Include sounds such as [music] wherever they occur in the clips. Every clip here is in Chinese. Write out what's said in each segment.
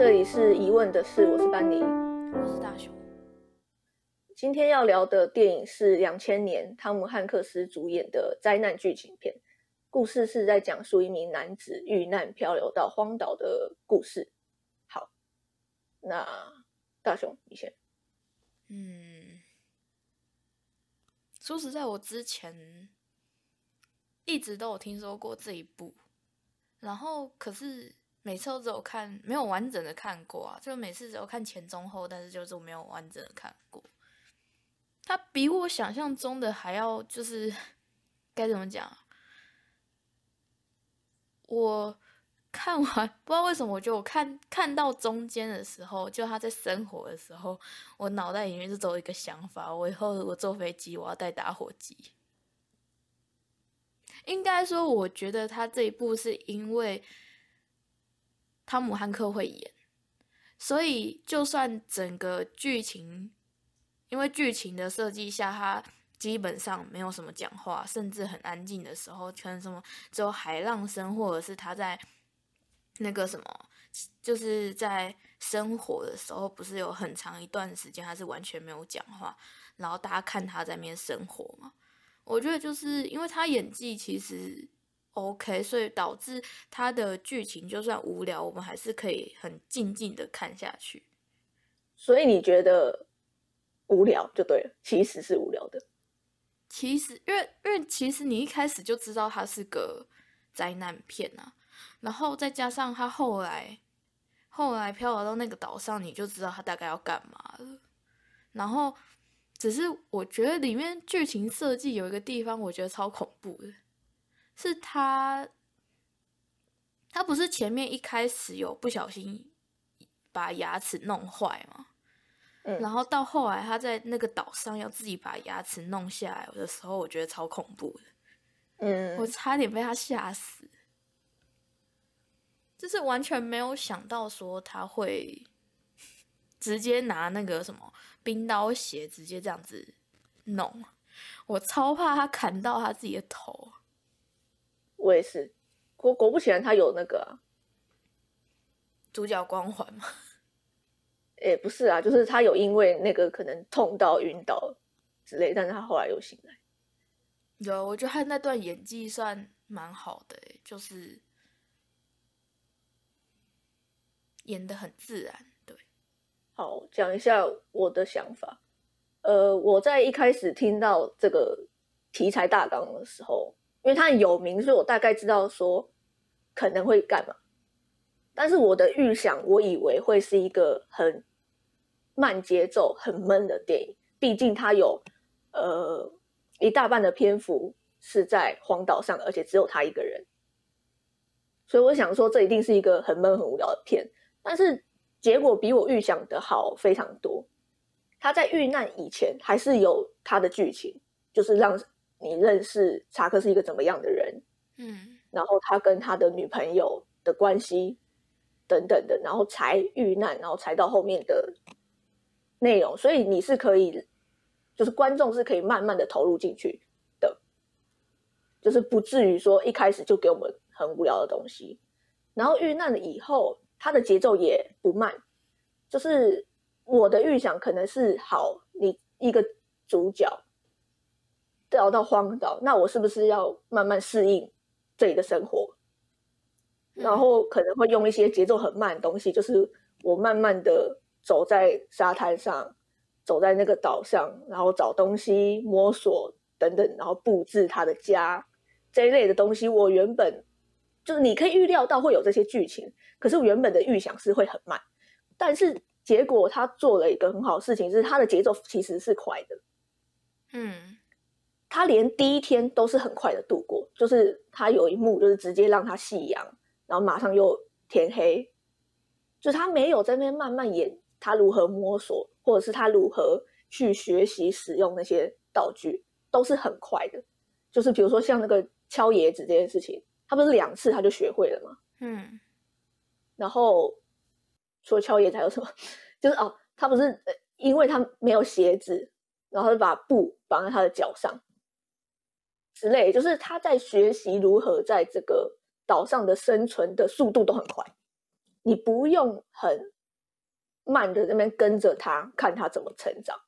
这里是疑问的事，我是班尼，我是大雄。今天要聊的电影是两千年汤姆汉克斯主演的灾难剧情片，故事是在讲述一名男子遇难漂流到荒岛的故事。好，那大雄你先。嗯，说实在，我之前一直都有听说过这一部，然后可是。每次都只有看，没有完整的看过啊！就每次只有看前中后，但是就是没有完整的看过。它比我想象中的还要就是 [laughs] 该怎么讲？我看完不知道为什么，我觉得我看看到中间的时候，就他在生活的时候，我脑袋里面就有一个想法：我以后我坐飞机，我要带打火机。应该说，我觉得他这一部是因为。汤姆汉克会演，所以就算整个剧情，因为剧情的设计下，他基本上没有什么讲话，甚至很安静的时候，可能什么只有海浪声，或者是他在那个什么，就是在生活的时候，不是有很长一段时间他是完全没有讲话，然后大家看他在那边生活嘛？我觉得就是因为他演技其实。OK，所以导致它的剧情就算无聊，我们还是可以很静静的看下去。所以你觉得无聊就对了，其实是无聊的。其实，因为因为其实你一开始就知道它是个灾难片啊，然后再加上他后来后来漂流到那个岛上，你就知道他大概要干嘛了。然后，只是我觉得里面剧情设计有一个地方，我觉得超恐怖的。是他，他不是前面一开始有不小心把牙齿弄坏吗？嗯，然后到后来他在那个岛上要自己把牙齿弄下来的时候，我觉得超恐怖的。嗯，我差点被他吓死，就是完全没有想到说他会直接拿那个什么冰刀鞋直接这样子弄，我超怕他砍到他自己的头。我也是，果果不其然，他有那个主角光环吗？[laughs] 也不是啊，就是他有因为那个可能痛到晕倒之类，但是他后来又醒来。有，我觉得他那段演技算蛮好的，就是演的很自然。对，好，讲一下我的想法。呃，我在一开始听到这个题材大纲的时候。因为他很有名，所以我大概知道说可能会干嘛。但是我的预想，我以为会是一个很慢节奏、很闷的电影。毕竟他有呃一大半的篇幅是在荒岛上，而且只有他一个人。所以我想说，这一定是一个很闷、很无聊的片。但是结果比我预想的好非常多。他在遇难以前，还是有他的剧情，就是让。你认识查克是一个怎么样的人？嗯，然后他跟他的女朋友的关系等等的，然后才遇难，然后才到后面的内容。所以你是可以，就是观众是可以慢慢的投入进去的，就是不至于说一开始就给我们很无聊的东西。然后遇难了以后，他的节奏也不慢，就是我的预想可能是好，你一个主角。掉到荒岛，那我是不是要慢慢适应这里的生活？然后可能会用一些节奏很慢的东西，就是我慢慢的走在沙滩上，走在那个岛上，然后找东西、摸索等等，然后布置他的家这一类的东西。我原本就是你可以预料到会有这些剧情，可是我原本的预想是会很慢，但是结果他做了一个很好的事情，就是他的节奏其实是快的，嗯。他连第一天都是很快的度过，就是他有一幕就是直接让他夕阳，然后马上又天黑，就是他没有在那边慢慢演他如何摸索，或者是他如何去学习使用那些道具，都是很快的。就是比如说像那个敲椰子这件事情，他不是两次他就学会了吗？嗯。然后除了敲椰子还有什么？就是哦，他不是呃，因为他没有鞋子，然后就把布绑在他的脚上。之类，就是他在学习如何在这个岛上的生存的速度都很快，你不用很慢的那边跟着他看他怎么成长，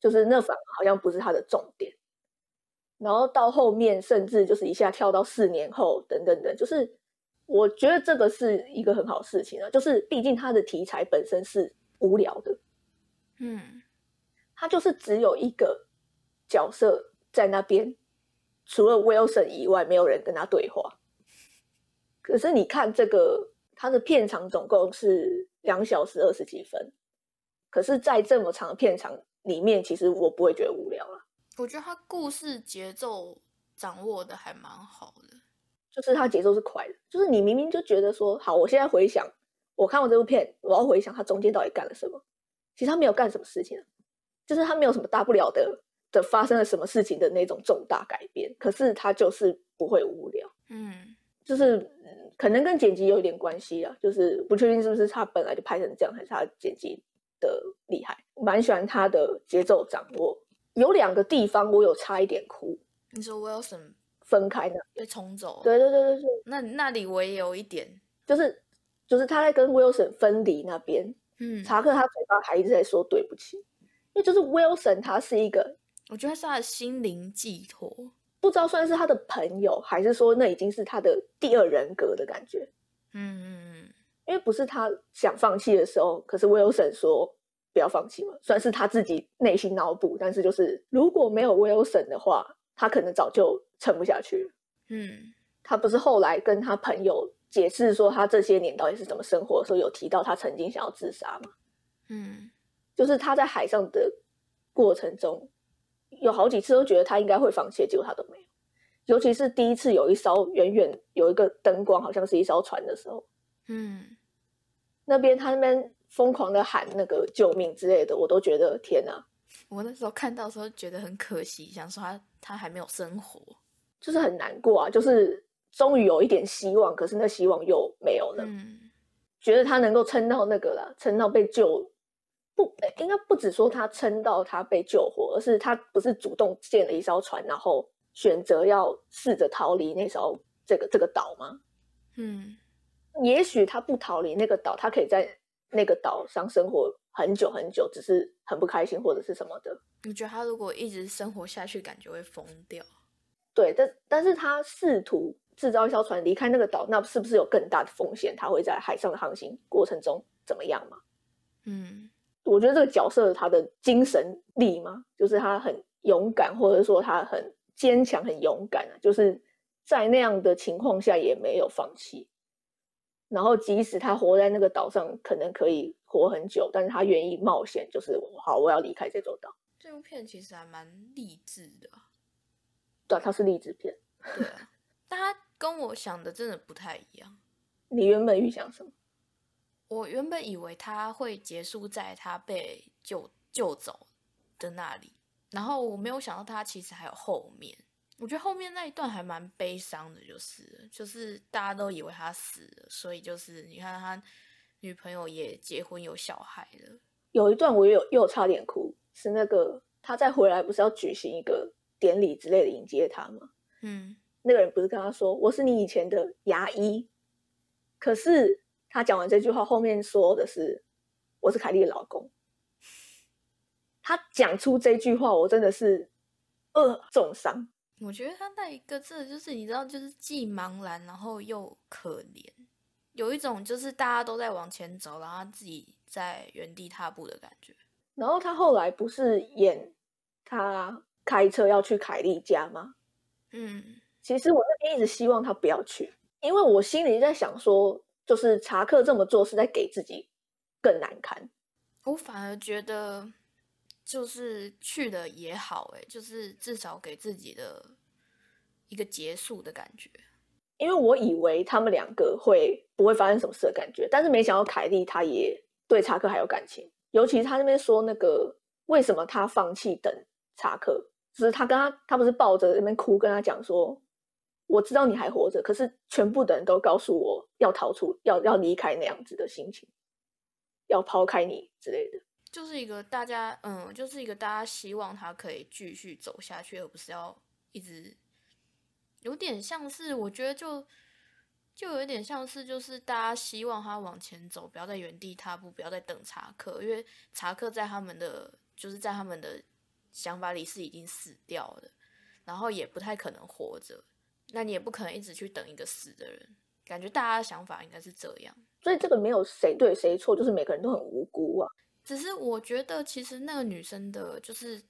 就是那反而好像不是他的重点。然后到后面甚至就是一下跳到四年后等等等，就是我觉得这个是一个很好事情啊，就是毕竟他的题材本身是无聊的，嗯，他就是只有一个角色在那边，除了 Wilson 以外，没有人跟他对话。可是你看这个，他的片长总共是两小时二十几分，可是，在这么长的片长里面，其实我不会觉得无聊了。我觉得他故事节奏掌握的还蛮好的，就是他节奏是快的，就是你明明就觉得说，好，我现在回想我看完这部片，我要回想他中间到底干了什么。其实他没有干什么事情，就是他没有什么大不了的的发生了什么事情的那种重大改变，可是他就是不会无聊。嗯，就是可能跟剪辑有一点关系啊，就是不确定是不是他本来就拍成这样，还是他剪辑的厉害。蛮喜欢他的节奏掌握。有两个地方我有差一点哭。你说 Wilson 分开呢被冲走？对对对对对。那那里我也有一点，就是就是他在跟 Wilson 分离那边，嗯，查克他嘴巴还一直在说对不起，因为就是 Wilson 他是一个，我觉得是他的心灵寄托，不知道算是他的朋友，还是说那已经是他的第二人格的感觉。嗯嗯嗯，因为不是他想放弃的时候，可是 Wilson 说。不要放弃嘛，算是他自己内心脑补。但是就是如果没有 Wilson 的话，他可能早就撑不下去了。嗯，他不是后来跟他朋友解释说他这些年到底是怎么生活的时候，有提到他曾经想要自杀吗？嗯，就是他在海上的过程中，有好几次都觉得他应该会放弃，结果他都没有。尤其是第一次有一艘远远有一个灯光，好像是一艘船的时候，嗯，那边他那边。疯狂的喊那个救命之类的，我都觉得天哪！我那时候看到时候觉得很可惜，想说他他还没有生活，就是很难过啊。就是终于有一点希望，可是那希望又没有了。嗯，觉得他能够撑到那个了，撑到被救，不，应该不止说他撑到他被救活，而是他不是主动建了一艘船，然后选择要试着逃离那艘这个这个岛吗？嗯，也许他不逃离那个岛，他可以在。那个岛上生活很久很久，只是很不开心或者是什么的。我觉得他如果一直生活下去，感觉会疯掉？对，但但是他试图制造一艘船离开那个岛，那是不是有更大的风险？他会在海上的航行过程中怎么样吗？嗯，我觉得这个角色他的精神力嘛，就是他很勇敢，或者说他很坚强、很勇敢啊，就是在那样的情况下也没有放弃。然后，即使他活在那个岛上，可能可以活很久，但是他愿意冒险，就是好，我要离开这座岛。这部片其实还蛮励志的，对，它是励志片。对啊，但他跟我想的真的不太一样。你原本预想什么？我原本以为他会结束在他被救救走的那里，然后我没有想到他其实还有后面。我觉得后面那一段还蛮悲伤的，就是就是大家都以为他死了，所以就是你看他女朋友也结婚有小孩了。有一段我又又差点哭，是那个他再回来不是要举行一个典礼之类的迎接他吗？嗯，那个人不是跟他说我是你以前的牙医，可是他讲完这句话后面说的是我是凯莉的老公。他讲出这句话，我真的是呃重伤。我觉得他那一个字就是你知道，就是既茫然然后又可怜，有一种就是大家都在往前走，然后自己在原地踏步的感觉。然后他后来不是演他开车要去凯莉家吗？嗯，其实我那边一直希望他不要去，因为我心里在想说，就是查克这么做是在给自己更难堪。我反而觉得。就是去的也好，哎，就是至少给自己的一个结束的感觉。因为我以为他们两个会不会发生什么事的感觉，但是没想到凯莉她也对查克还有感情。尤其他那边说那个为什么他放弃等查克，就是他跟他他不是抱着那边哭，跟他讲说，我知道你还活着，可是全部的人都告诉我要逃出，要要离开那样子的心情，要抛开你之类的。就是一个大家，嗯，就是一个大家希望他可以继续走下去，而不是要一直有点像是，我觉得就就有点像是，就是大家希望他往前走，不要在原地踏步，不要再等查克，因为查克在他们的就是在他们的想法里是已经死掉了，然后也不太可能活着，那你也不可能一直去等一个死的人，感觉大家的想法应该是这样。所以这个没有谁对谁错，就是每个人都很无辜啊。只是我觉得，其实那个女生的，就是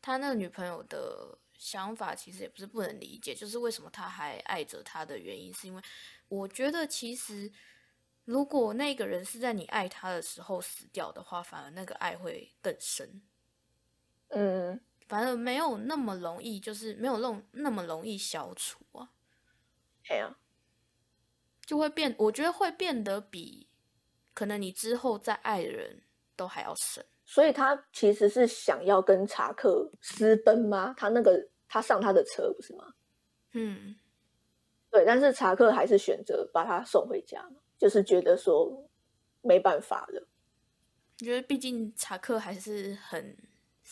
他那个女朋友的想法，其实也不是不能理解。就是为什么他还爱着他的原因，是因为我觉得，其实如果那个人是在你爱他的时候死掉的话，反而那个爱会更深。嗯，反而没有那么容易，就是没有弄那么容易消除啊。对啊，就会变，我觉得会变得比可能你之后再爱的人都还要深。所以他其实是想要跟查克私奔吗？他那个他上他的车不是吗？嗯，对，但是查克还是选择把他送回家嘛，就是觉得说没办法了。我觉得毕竟查克还是很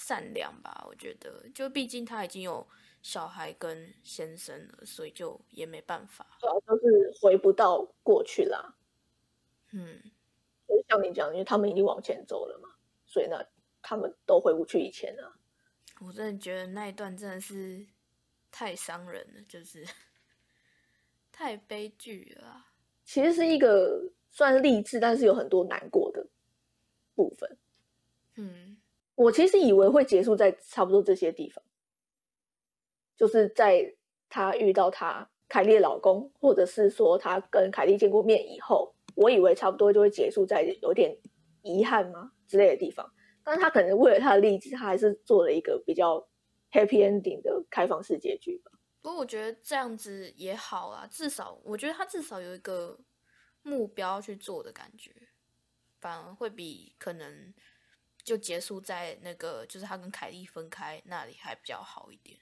善良吧。我觉得，就毕竟他已经有小孩跟先生了，所以就也没办法。主要就是回不到过去啦。嗯，就是像你讲，因为他们已经往前走了嘛，所以呢，他们都回不去以前了。我真的觉得那一段真的是太伤人了，就是 [laughs] 太悲剧了啊。其实是一个算励志，但是有很多难过的部分。嗯，我其实以为会结束在差不多这些地方，就是在他遇到他凯莉的老公，或者是说他跟凯莉见过面以后，我以为差不多就会结束在有点遗憾吗之类的地方。但是他可能为了他的励志，他还是做了一个比较 happy ending 的开放式结局吧。不过我觉得这样子也好啊，至少我觉得他至少有一个目标去做的感觉，反而会比可能就结束在那个就是他跟凯莉分开那里还比较好一点。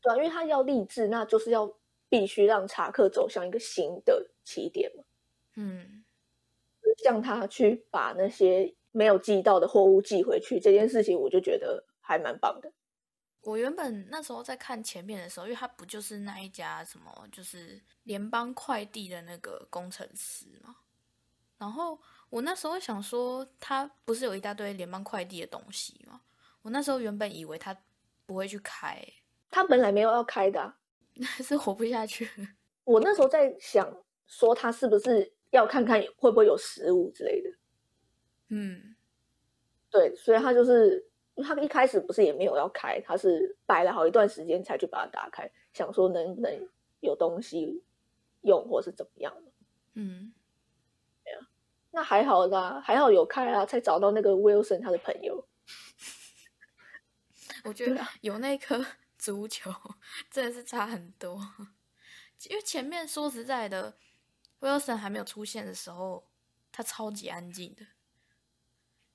对啊，因为他要励志，那就是要必须让查克走向一个新的起点嘛。嗯，像他去把那些没有寄到的货物寄回去这件事情，我就觉得还蛮棒的。我原本那时候在看前面的时候，因为他不就是那一家什么，就是联邦快递的那个工程师嘛。然后我那时候想说，他不是有一大堆联邦快递的东西吗？我那时候原本以为他不会去开，他本来没有要开的、啊，是活不下去。[laughs] 我那时候在想说，他是不是要看看会不会有食物之类的。嗯，对，所以他就是他一开始不是也没有要开，他是摆了好一段时间才去把它打开，想说能不能有东西用，或是怎么样的。嗯，那还好啦，还好有开啊，才找到那个 Wilson 他的朋友。我觉 [laughs] 得 [laughs] 有那颗 [laughs] 足球真的是差很多，因为前面说实在的，Wilson 还没有出现的时候，他超级安静的，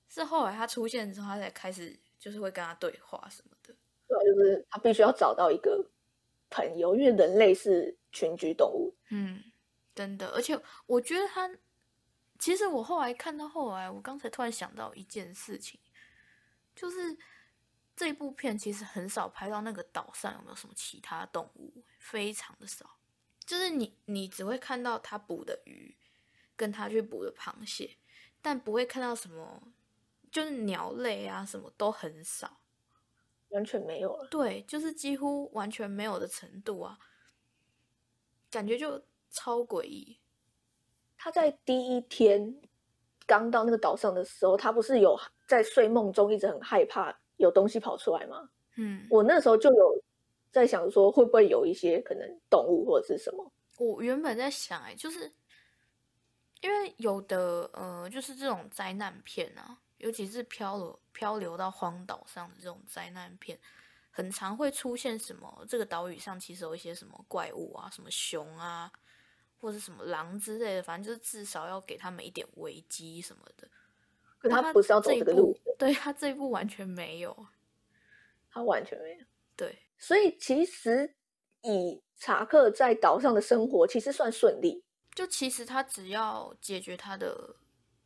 是后来他出现之后，他才开始就是会跟他对话什么的。对啊，就是他必须要找到一个朋友，因为人类是群居动物。嗯，真的，而且我觉得他，其实我后来看到后来，我刚才突然想到一件事情，就是这部片其实很少拍到那个岛上有没有什么其他动物，非常的少，就是你你只会看到他捕的鱼，跟他去捕的螃蟹，但不会看到什么，就是鸟类啊什么都很少。完全没有了。对，就是几乎完全没有的程度啊，感觉就超诡异。他在第一天刚到那个岛上的时候，他不是有在睡梦中一直很害怕有东西跑出来吗？嗯，我那时候就有在想说，会不会有一些可能动物或者是什么？我原本在想、欸，哎，就是因为有的呃，就是这种灾难片啊，尤其是漂流漂流到荒岛上的这种灾难片，很常会出现什么这个岛屿上其实有一些什么怪物啊，什么熊啊，或者什么狼之类的，反正就是至少要给他们一点危机什么的。可他他不是要走这个路步，对他这一步完全没有。他完全没有。对，所以其实以查克在岛上的生活，其实算顺利。就其实他只要解决他的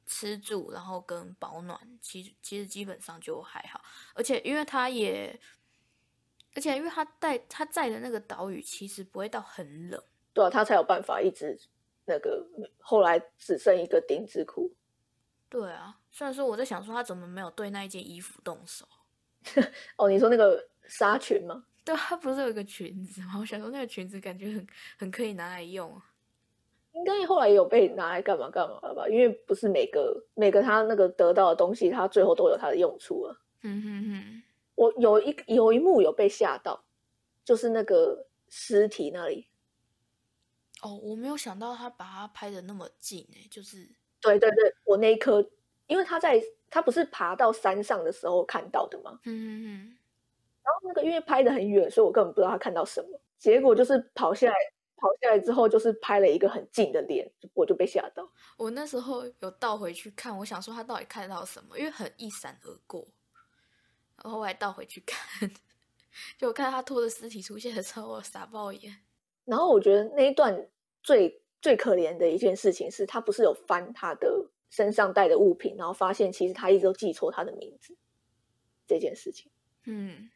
吃住，然后跟保暖，其实其实基本上就还好。而且因为他也，而且因为他在他在的那个岛屿其实不会到很冷，对啊，他才有办法一直那个，后来只剩一个丁字裤。对啊，虽然说我在想说他怎么没有对那一件衣服动手。[laughs] 哦，你说那个纱裙吗？对，他不是有一个裙子吗？我想说那个裙子感觉很很可以拿来用啊。应该后来也有被拿来干嘛干嘛了吧？因为不是每个每个他那个得到的东西，他最后都有他的用处了。嗯哼哼，我有一有一幕有被吓到，就是那个尸体那里。哦，我没有想到他把它拍的那么近诶，就是对对对，我那一颗，因为他在他不是爬到山上的时候看到的吗？嗯嗯嗯，然后那个因为拍的很远，所以我根本不知道他看到什么。结果就是跑下来。跑下来之后，就是拍了一个很近的脸，我就被吓到。我那时候有倒回去看，我想说他到底看到什么，因为很一闪而过。然后我还倒回去看，[laughs] 就我看他拖着尸体出现的时候，我傻爆眼。然后我觉得那一段最最可怜的一件事情是，他不是有翻他的身上带的物品，然后发现其实他一直都记错他的名字这件事情。嗯，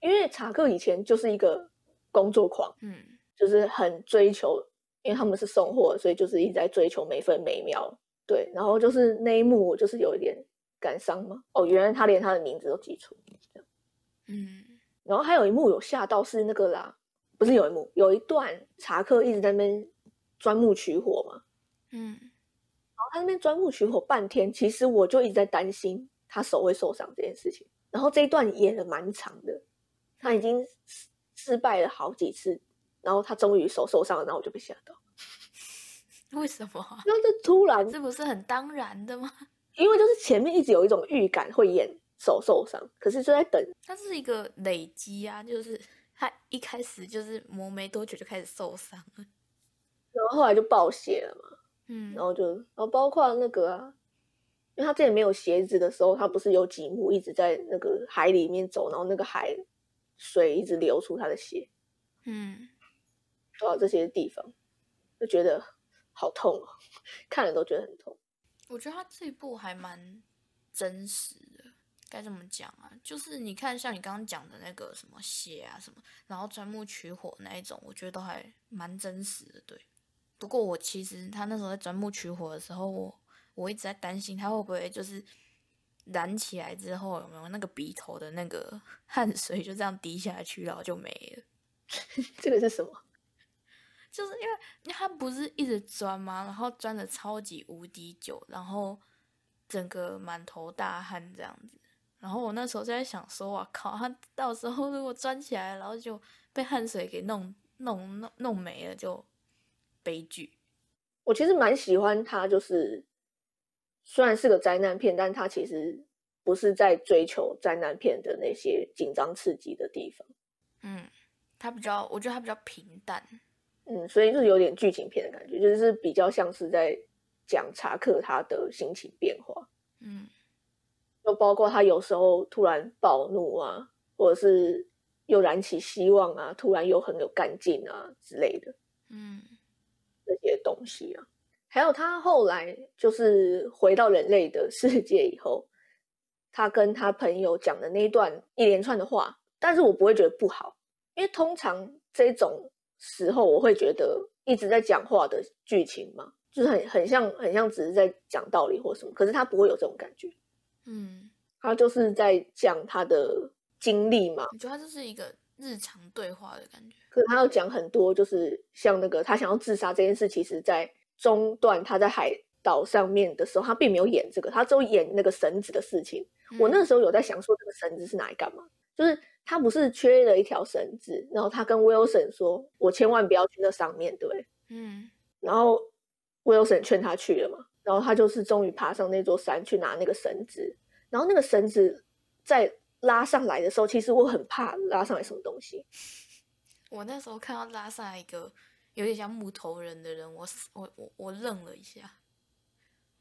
因为查克以前就是一个工作狂。嗯。就是很追求，因为他们是送货，所以就是一直在追求每分每秒。对，然后就是那一幕，我就是有一点感伤嘛。哦，原来他连他的名字都记错。嗯，然后还有一幕有吓到是那个啦，不是有一幕，有一段查克一直在那边钻木取火嘛。嗯，然后他那边钻木取火半天，其实我就一直在担心他手会受伤这件事情。然后这一段演的蛮长的，他已经失败了好几次。然后他终于手受伤了，然后我就被吓到。[laughs] 为什么？那这突然，这不是很当然的吗？因为就是前面一直有一种预感会演手受伤，可是就在等。它是一个累积啊，就是他一开始就是磨没多久就开始受伤了，然后后来就爆血了嘛。嗯，然后就，然后包括那个啊，因为他之前没有鞋子的时候，他不是有几幕一直在那个海里面走，然后那个海水一直流出他的血。嗯。到这些地方，就觉得好痛哦，[laughs] 看了都觉得很痛。我觉得他这一部还蛮真实的，该怎么讲啊？就是你看，像你刚刚讲的那个什么血啊什么，然后钻木取火那一种，我觉得都还蛮真实的。对，不过我其实他那时候在钻木取火的时候，我我一直在担心他会不会就是燃起来之后有没有那个鼻头的那个 [laughs] 汗水就这样滴下去，然后就没了。[laughs] 这个是什么？就是因为他不是一直钻吗？然后钻的超级无敌久，然后整个满头大汗这样子。然后我那时候就在想说，哇靠，他到时候如果钻起来，然后就被汗水给弄弄弄弄没了，就悲剧。我其实蛮喜欢他，就是虽然是个灾难片，但他其实不是在追求灾难片的那些紧张刺激的地方。嗯，他比较，我觉得他比较平淡。嗯，所以就是有点剧情片的感觉，就是比较像是在讲查克他的心情变化。嗯，就包括他有时候突然暴怒啊，或者是又燃起希望啊，突然又很有干劲啊之类的。嗯，这些东西啊，还有他后来就是回到人类的世界以后，他跟他朋友讲的那一段一连串的话，但是我不会觉得不好，因为通常这种。时候我会觉得一直在讲话的剧情嘛，就是很很像很像只是在讲道理或什么，可是他不会有这种感觉，嗯，他就是在讲他的经历嘛。我觉得他就是一个日常对话的感觉，可是他要讲很多，就是像那个他想要自杀这件事，其实在中段他在海岛上面的时候，他并没有演这个，他只有演那个绳子的事情。我那时候有在想说，这个绳子是拿来干嘛？就是。他不是缺了一条绳子，然后他跟 Wilson 说：“我千万不要去那上面，对嗯，然后 Wilson 劝他去了嘛，然后他就是终于爬上那座山去拿那个绳子，然后那个绳子在拉上来的时候，其实我很怕拉上来什么东西。[laughs] 我那时候看到拉上来一个有点像木头人的人，我我我我愣了一下。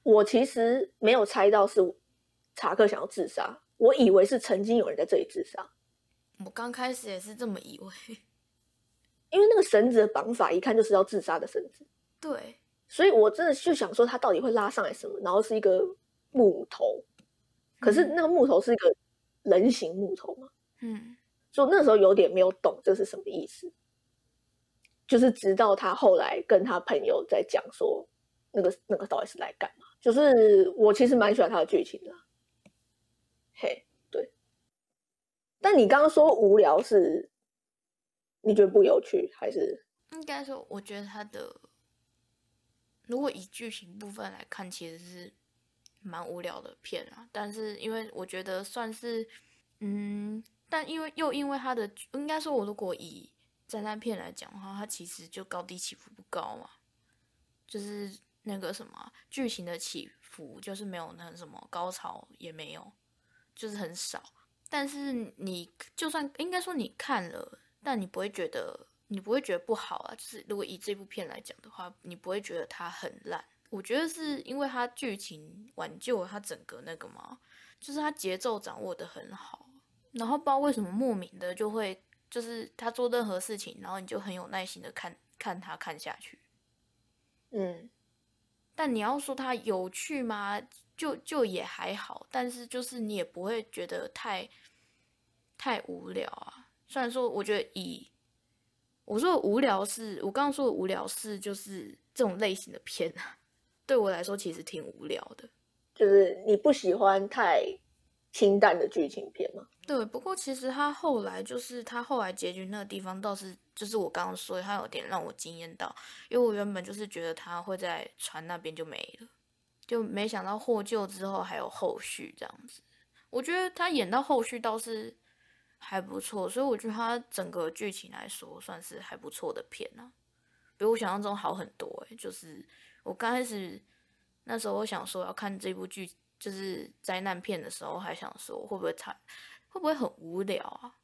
我其实没有猜到是查克想要自杀，我以为是曾经有人在这里自杀。我刚开始也是这么以为，[laughs] 因为那个绳子的绑法一看就是要自杀的绳子。对，所以我真的就想说，他到底会拉上来什么？然后是一个木头，可是那个木头是一个人形木头嘛？嗯，就那时候有点没有懂这是什么意思。就是直到他后来跟他朋友在讲说，那个那个到底是来干嘛？就是我其实蛮喜欢他的剧情的。嘿，对。但你刚刚说无聊是，你觉得不有趣还是？应该说，我觉得他的，如果以剧情部分来看，其实是蛮无聊的片啊。但是因为我觉得算是，嗯，但因为又因为它的，应该说，我如果以灾难片来讲的话，它其实就高低起伏不高嘛，就是那个什么剧情的起伏，就是没有那什么高潮也没有，就是很少。但是你就算应该说你看了，但你不会觉得。你不会觉得不好啊？就是如果以这部片来讲的话，你不会觉得它很烂。我觉得是因为它剧情挽救了它整个那个嘛，就是它节奏掌握的很好。然后不知道为什么莫名的就会，就是他做任何事情，然后你就很有耐心的看看他看下去。嗯，但你要说它有趣吗？就就也还好，但是就是你也不会觉得太太无聊啊。虽然说我觉得以我说的无聊是，我刚刚说的无聊是，就是这种类型的片啊，对我来说其实挺无聊的。就是你不喜欢太清淡的剧情片吗？对，不过其实他后来就是他后来结局那个地方倒是，就是我刚刚说他有点让我惊艳到，因为我原本就是觉得他会在船那边就没了，就没想到获救之后还有后续这样子。我觉得他演到后续倒是。还不错，所以我觉得它整个剧情来说算是还不错的片啊，比我想象中好很多诶，就是我刚开始那时候我想说要看这部剧，就是灾难片的时候，还想说会不会太会不会很无聊啊？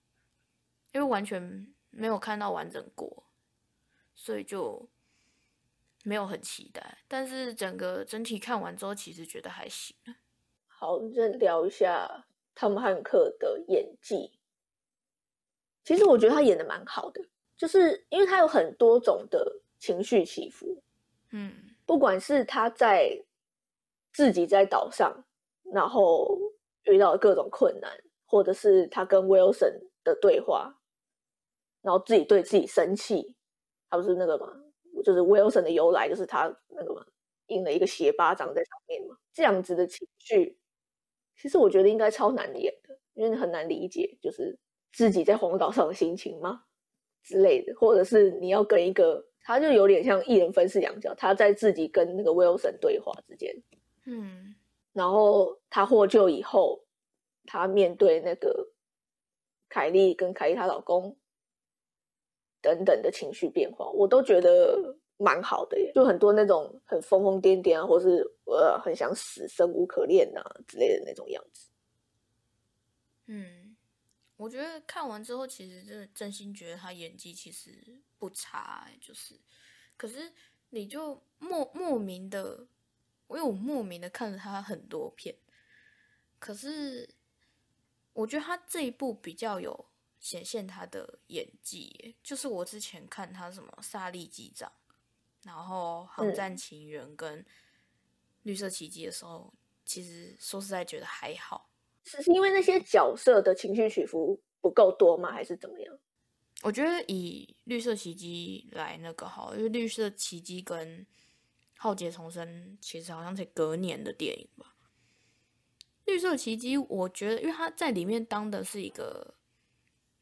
因为完全没有看到完整过，所以就没有很期待。但是整个整体看完之后，其实觉得还行。好，我们再聊一下汤姆汉克的演技。其实我觉得他演的蛮好的，就是因为他有很多种的情绪起伏，嗯，不管是他在自己在岛上，然后遇到各种困难，或者是他跟 Wilson 的对话，然后自己对自己生气，他不是那个吗？就是 Wilson 的由来，就是他那个嘛，印了一个斜巴掌在上面嘛，这样子的情绪，其实我觉得应该超难演的，因为很难理解，就是。自己在荒岛上的心情吗？之类的，或者是你要跟一个，他就有点像一人分饰两角，他在自己跟那个 Wilson 对话之间，嗯，然后他获救以后，他面对那个凯莉跟凯莉她老公等等的情绪变化，我都觉得蛮好的耶，就很多那种很疯疯癫癫啊，或是呃很想死、生无可恋啊之类的那种样子，嗯。我觉得看完之后，其实真的真心觉得他演技其实不差，就是，可是你就莫莫名的，因为我莫名的看了他很多片，可是我觉得他这一部比较有显现他的演技，就是我之前看他什么《萨利机长》，然后《航战情缘》跟《绿色奇迹》的时候，其实说实在觉得还好。是是因为那些角色的情绪起伏不够多吗？还是怎么样？我觉得以绿色奇迹来那个好，因为绿色奇迹跟浩劫重生其实好像才隔年的电影吧。绿色奇迹，我觉得因为他在里面当的是一个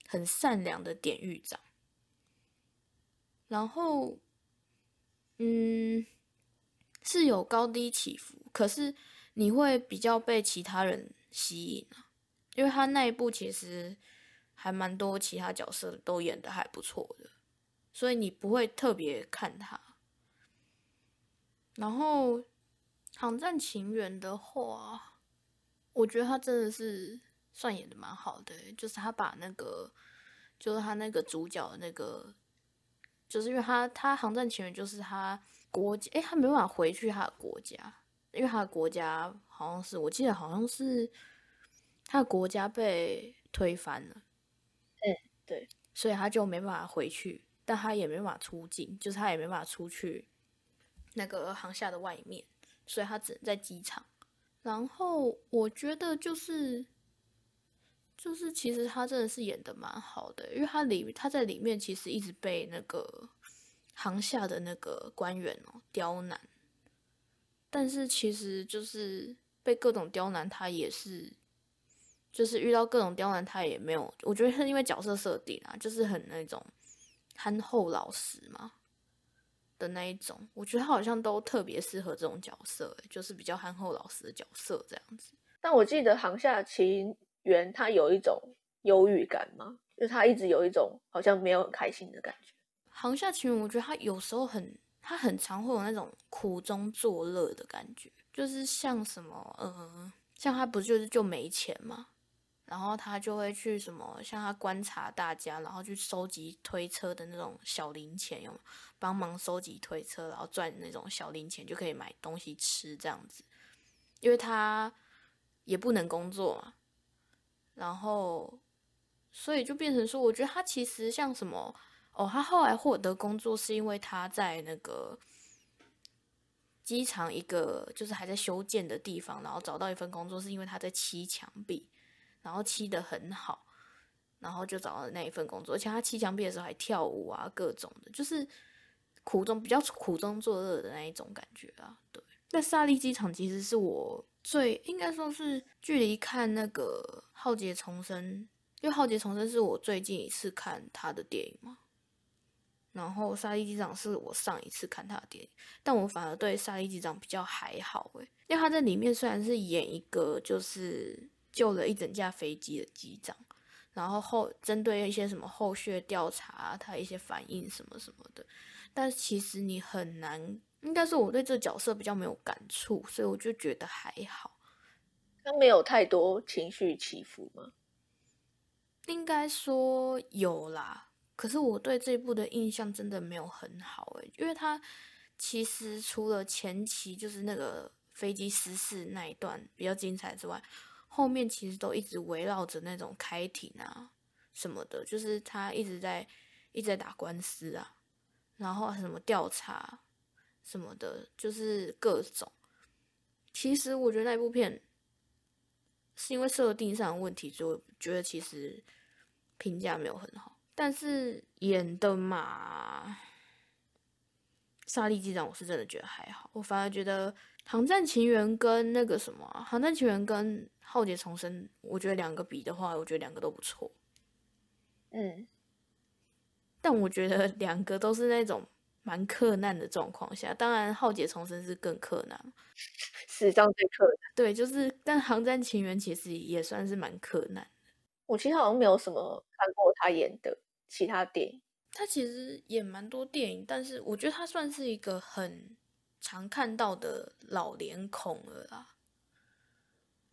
很善良的典狱长，然后嗯是有高低起伏，可是你会比较被其他人。吸引啊，因为他那一部其实还蛮多其他角色都演的还不错的，所以你不会特别看他。然后《航战情缘》的话，我觉得他真的是算演的蛮好的，就是他把那个，就是他那个主角那个，就是因为他他《航战情缘》就是他国家，诶，他没办法回去他的国家。因为他的国家好像是，我记得好像是他的国家被推翻了，嗯，对，所以他就没办法回去，但他也没办法出境，就是他也没办法出去那个航厦的外面，所以他只能在机场。然后我觉得就是，就是其实他真的是演的蛮好的，因为他里他在里面其实一直被那个航下的那个官员哦刁难，但是其实就是被各种刁难，他也是，就是遇到各种刁难，他也没有，我觉得是因为角色设定啊，就是很那种憨厚老实嘛的那一种，我觉得他好像都特别适合这种角色，就是比较憨厚老实的角色这样子。但我记得行下情缘他有一种忧郁感嘛，就他一直有一种好像没有很开心的感觉。行下情缘，我觉得他有时候很，他很常会有那种苦中作乐的感觉，就是像什么，呃，像他不就是就没钱嘛，然后他就会去什么，像他观察大家，然后去收集推车的那种小零钱，用帮忙收集推车，然后赚那种小零钱就可以买东西吃这样子，因为他也不能工作嘛，然后所以就变成说，我觉得他其实像什么。哦，他后来获得工作是因为他在那个机场一个就是还在修建的地方，然后找到一份工作，是因为他在漆墙壁，然后漆的很好，然后就找到那一份工作。而且他漆墙壁的时候还跳舞啊，各种的，就是苦中比较苦中作乐的那一种感觉啊。对，那萨利机场其实是我最应该说是距离看那个《浩劫重生》，因为《浩劫重生》是我最近一次看他的电影嘛。然后《沙利机长》是我上一次看他的电影，但我反而对《沙利机长》比较还好诶，因为他在里面虽然是演一个就是救了一整架飞机的机长，然后后针对一些什么后续调查，他一些反应什么什么的，但其实你很难，应该是我对这个角色比较没有感触，所以我就觉得还好。他没有太多情绪起伏吗？应该说有啦。可是我对这部的印象真的没有很好诶，因为它其实除了前期就是那个飞机失事那一段比较精彩之外，后面其实都一直围绕着那种开庭啊什么的，就是他一直在一直在打官司啊，然后什么调查什么的，就是各种。其实我觉得那部片是因为设定上的问题，就觉得其实评价没有很好。但是演的嘛，萨利机长，我是真的觉得还好。我反而觉得《航战情缘》跟那个什么《航战情缘》跟《浩劫重生》，我觉得两个比的话，我觉得两个都不错。嗯，但我觉得两个都是那种蛮克难的状况下，当然《浩劫重生》是更克难，[laughs] 史上最克难。对，就是，但《航战情缘》其实也算是蛮克难。我其实好像没有什么看过他演的。其他电影，他其实演蛮多电影，但是我觉得他算是一个很常看到的老脸孔了啦。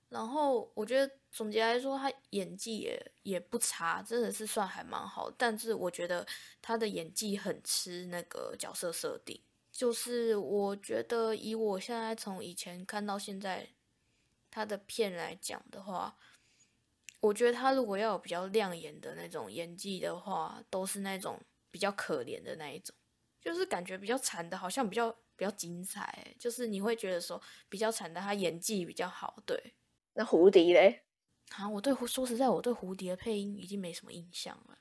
然后我觉得总结来说，他演技也也不差，真的是算还蛮好。但是我觉得他的演技很吃那个角色设定，就是我觉得以我现在从以前看到现在他的片来讲的话。我觉得他如果要有比较亮眼的那种演技的话，都是那种比较可怜的那一种，就是感觉比较惨的，好像比较比较精彩。就是你会觉得说比较惨的，他演技比较好。对，那蝴蝶嘞？啊，我对说实在，我对蝴蝶的配音已经没什么印象了。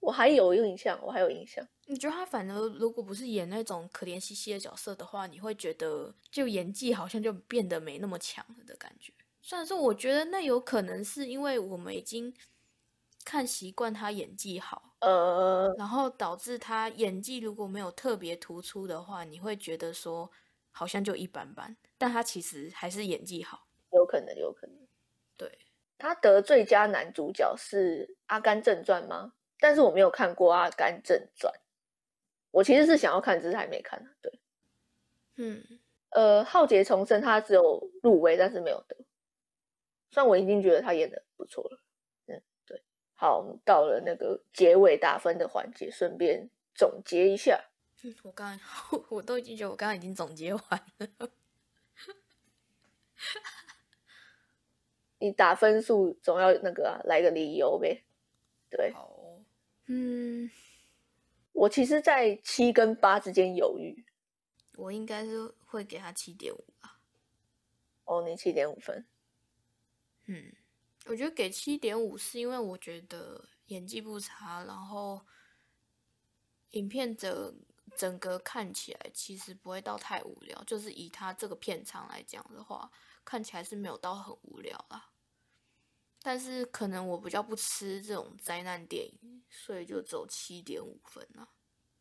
我还有印象，我还有印象。你觉得他反而如果不是演那种可怜兮兮的角色的话，你会觉得就演技好像就变得没那么强了的感觉。虽然说，我觉得那有可能是因为我们已经看习惯他演技好，呃，然后导致他演技如果没有特别突出的话，你会觉得说好像就一般般。但他其实还是演技好，有可能，有可能。对，他得最佳男主角是《阿甘正传》吗？但是我没有看过《阿甘正传》，我其实是想要看，只是还没看对，嗯，呃，《浩劫重生》他只有入围，但是没有得。虽然我已经觉得他演的不错了，嗯，对，好，我们到了那个结尾打分的环节，顺便总结一下。嗯，我刚 [laughs] 我都已经觉得我刚刚已经总结完了。[laughs] 你打分数总要那个啊来个理由呗，对。好，嗯，我其实，在七跟八之间犹豫。我应该是会给他七点五吧。哦，你七点五分。嗯，我觉得给七点五是因为我觉得演技不差，然后影片整整个看起来其实不会到太无聊，就是以它这个片长来讲的话，看起来是没有到很无聊啦。但是可能我比较不吃这种灾难电影，所以就只有七点五分啊。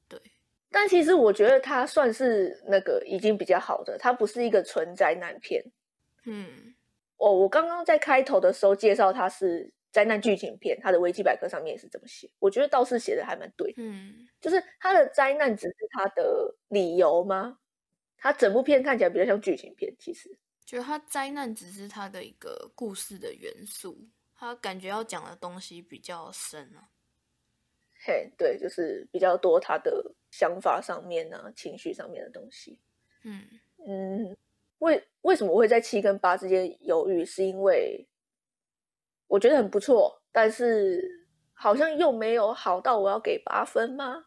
对，但其实我觉得它算是那个已经比较好的，它不是一个纯灾难片。嗯，哦，我刚刚在开头的时候介绍它是灾难剧情片，它的维基百科上面也是这么写，我觉得倒是写的还蛮对。嗯，就是它的灾难只是它的理由吗？它整部片看起来比较像剧情片，其实。觉得它灾难只是它的一个故事的元素，它感觉要讲的东西比较深啊。嘿，对，就是比较多他的想法上面啊，情绪上面的东西。嗯嗯，为为什么我会在七跟八之间犹豫？是因为我觉得很不错，但是好像又没有好到我要给八分吗？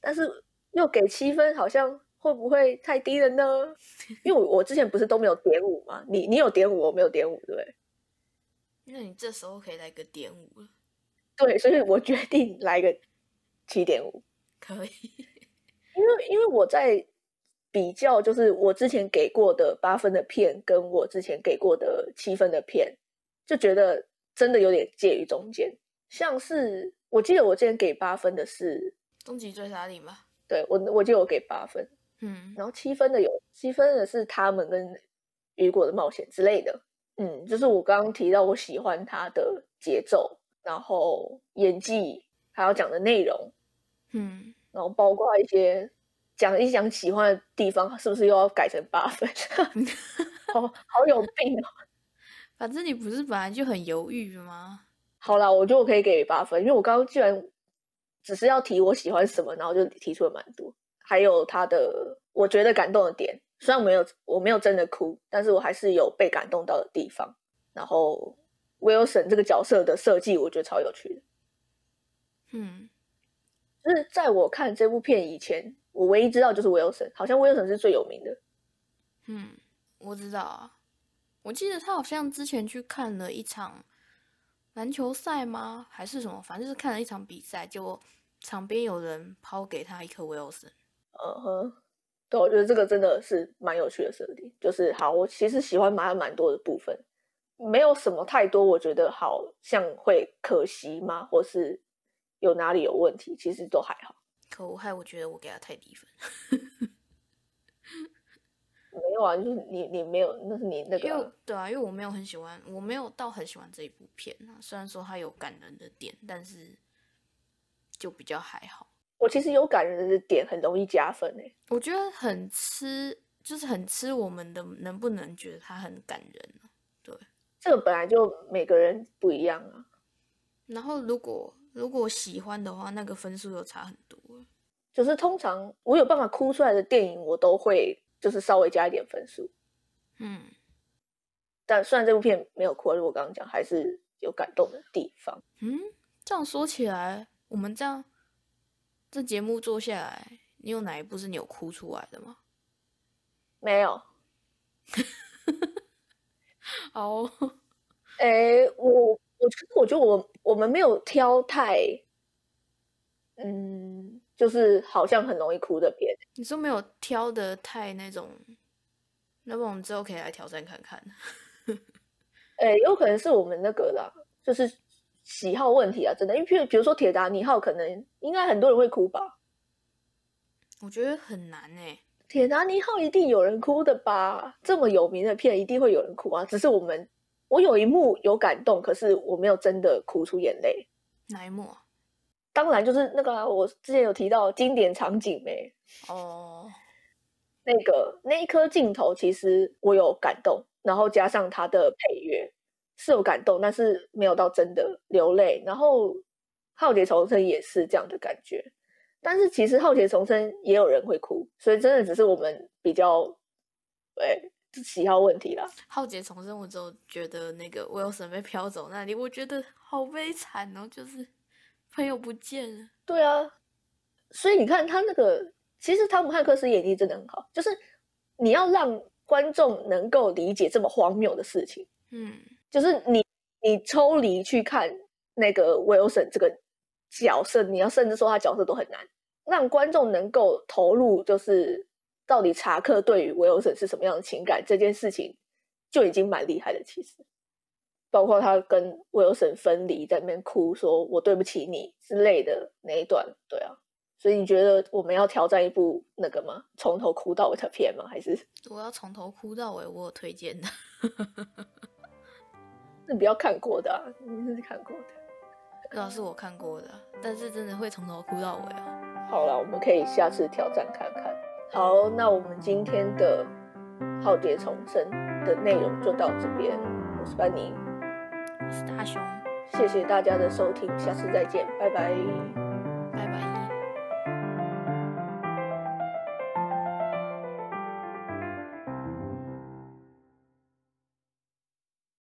但是又给七分，好像会不会太低了呢？因为我我之前不是都没有点五吗？你你有点五，我没有点五，对不对？那你这时候可以来个点五了。对，所以我决定来个七点五，可以。因为因为我在比较，就是我之前给过的八分的片，跟我之前给过的七分的片，就觉得真的有点介于中间。像是我记得我之前给八分的是《终极追杀令》吧？对我我记得我给八分，嗯，然后七分的有七分的是他们跟雨果的冒险之类的。嗯，就是我刚刚提到我喜欢他的节奏。然后演技还要讲的内容，嗯，然后包括一些讲一讲喜欢的地方，是不是又要改成八分？好好有病哦！[laughs] 反正你不是本来就很犹豫吗？好啦，我觉得我可以给八分，因为我刚刚居然只是要提我喜欢什么，然后就提出了蛮多，还有他的我觉得感动的点。虽然我没有我没有真的哭，但是我还是有被感动到的地方。然后。威尔森这个角色的设计，我觉得超有趣的。嗯，就是在我看这部片以前，我唯一知道就是 Wilson，，好像 Wilson 是最有名的。嗯，我知道啊，我记得他好像之前去看了一场篮球赛吗？还是什么？反正就是看了一场比赛，结果场边有人抛给他一颗威尔森。嗯哼，对，我觉得这个真的是蛮有趣的设定。就是好，我其实喜欢蛮蛮多的部分。没有什么太多，我觉得好像会可惜吗？或是有哪里有问题？其实都还好。可我害我觉得我给他太低分。没有啊，就是你你没有，那是你那个。对啊，因为我没有很喜欢，我没有到很喜欢这一部片啊。虽然说它有感人的点，但是就比较还好。我其实有感人的点，很容易加分诶。我觉得很吃，就是很吃我们的能不能觉得它很感人对。这个本来就每个人不一样啊。然后，如果如果喜欢的话，那个分数又差很多。就是通常我有办法哭出来的电影，我都会就是稍微加一点分数。嗯。但虽然这部片没有哭，如果刚刚讲还是有感动的地方。嗯，这样说起来，我们这样这节目做下来，你有哪一部是你有哭出来的吗？没有。[laughs] 哦，哎，我我我觉得我我们没有挑太，嗯，就是好像很容易哭的片。你说没有挑的太那种，那不我们之后可以来挑战看看。哎，有可能是我们那个啦，就是喜好问题啊，真的。因为比如比如说《铁达尼号》，可能应该很多人会哭吧？我觉得很难哎。铁达尼号一定有人哭的吧？这么有名的片，一定会有人哭啊！只是我们，我有一幕有感动，可是我没有真的哭出眼泪。哪一幕？当然就是那个我之前有提到经典场景呗。哦，[laughs] 那个那一颗镜头，其实我有感动，然后加上他的配乐是有感动，但是没有到真的流泪。然后《浩劫重生》也是这样的感觉。但是其实《浩劫重生》也有人会哭，所以真的只是我们比较，对喜好问题啦。《浩劫重生》我就觉得那个威尔森被飘走那里，我觉得好悲惨哦，就是朋友不见了。对啊，所以你看他那个，其实汤姆汉克斯演技真的很好，就是你要让观众能够理解这么荒谬的事情，嗯，就是你你抽离去看那个威尔森这个角色，你要甚至说他角色都很难。让观众能够投入，就是到底查克对于威尔森是什么样的情感这件事情，就已经蛮厉害的。其实，包括他跟威尔森分离，在那边哭，说我对不起你之类的那一段，对啊。所以你觉得我们要挑战一部那个吗？从头哭到尾的片吗？还是我要从头哭到尾？我有推荐的。那不要看过的，你是看过的。那是我看过的，但是真的会从头哭到尾啊。好了，我们可以下次挑战看看。好，那我们今天的《浩劫重生》的内容就到这边。我是班尼，我是大雄，谢谢大家的收听，下次再见，拜拜。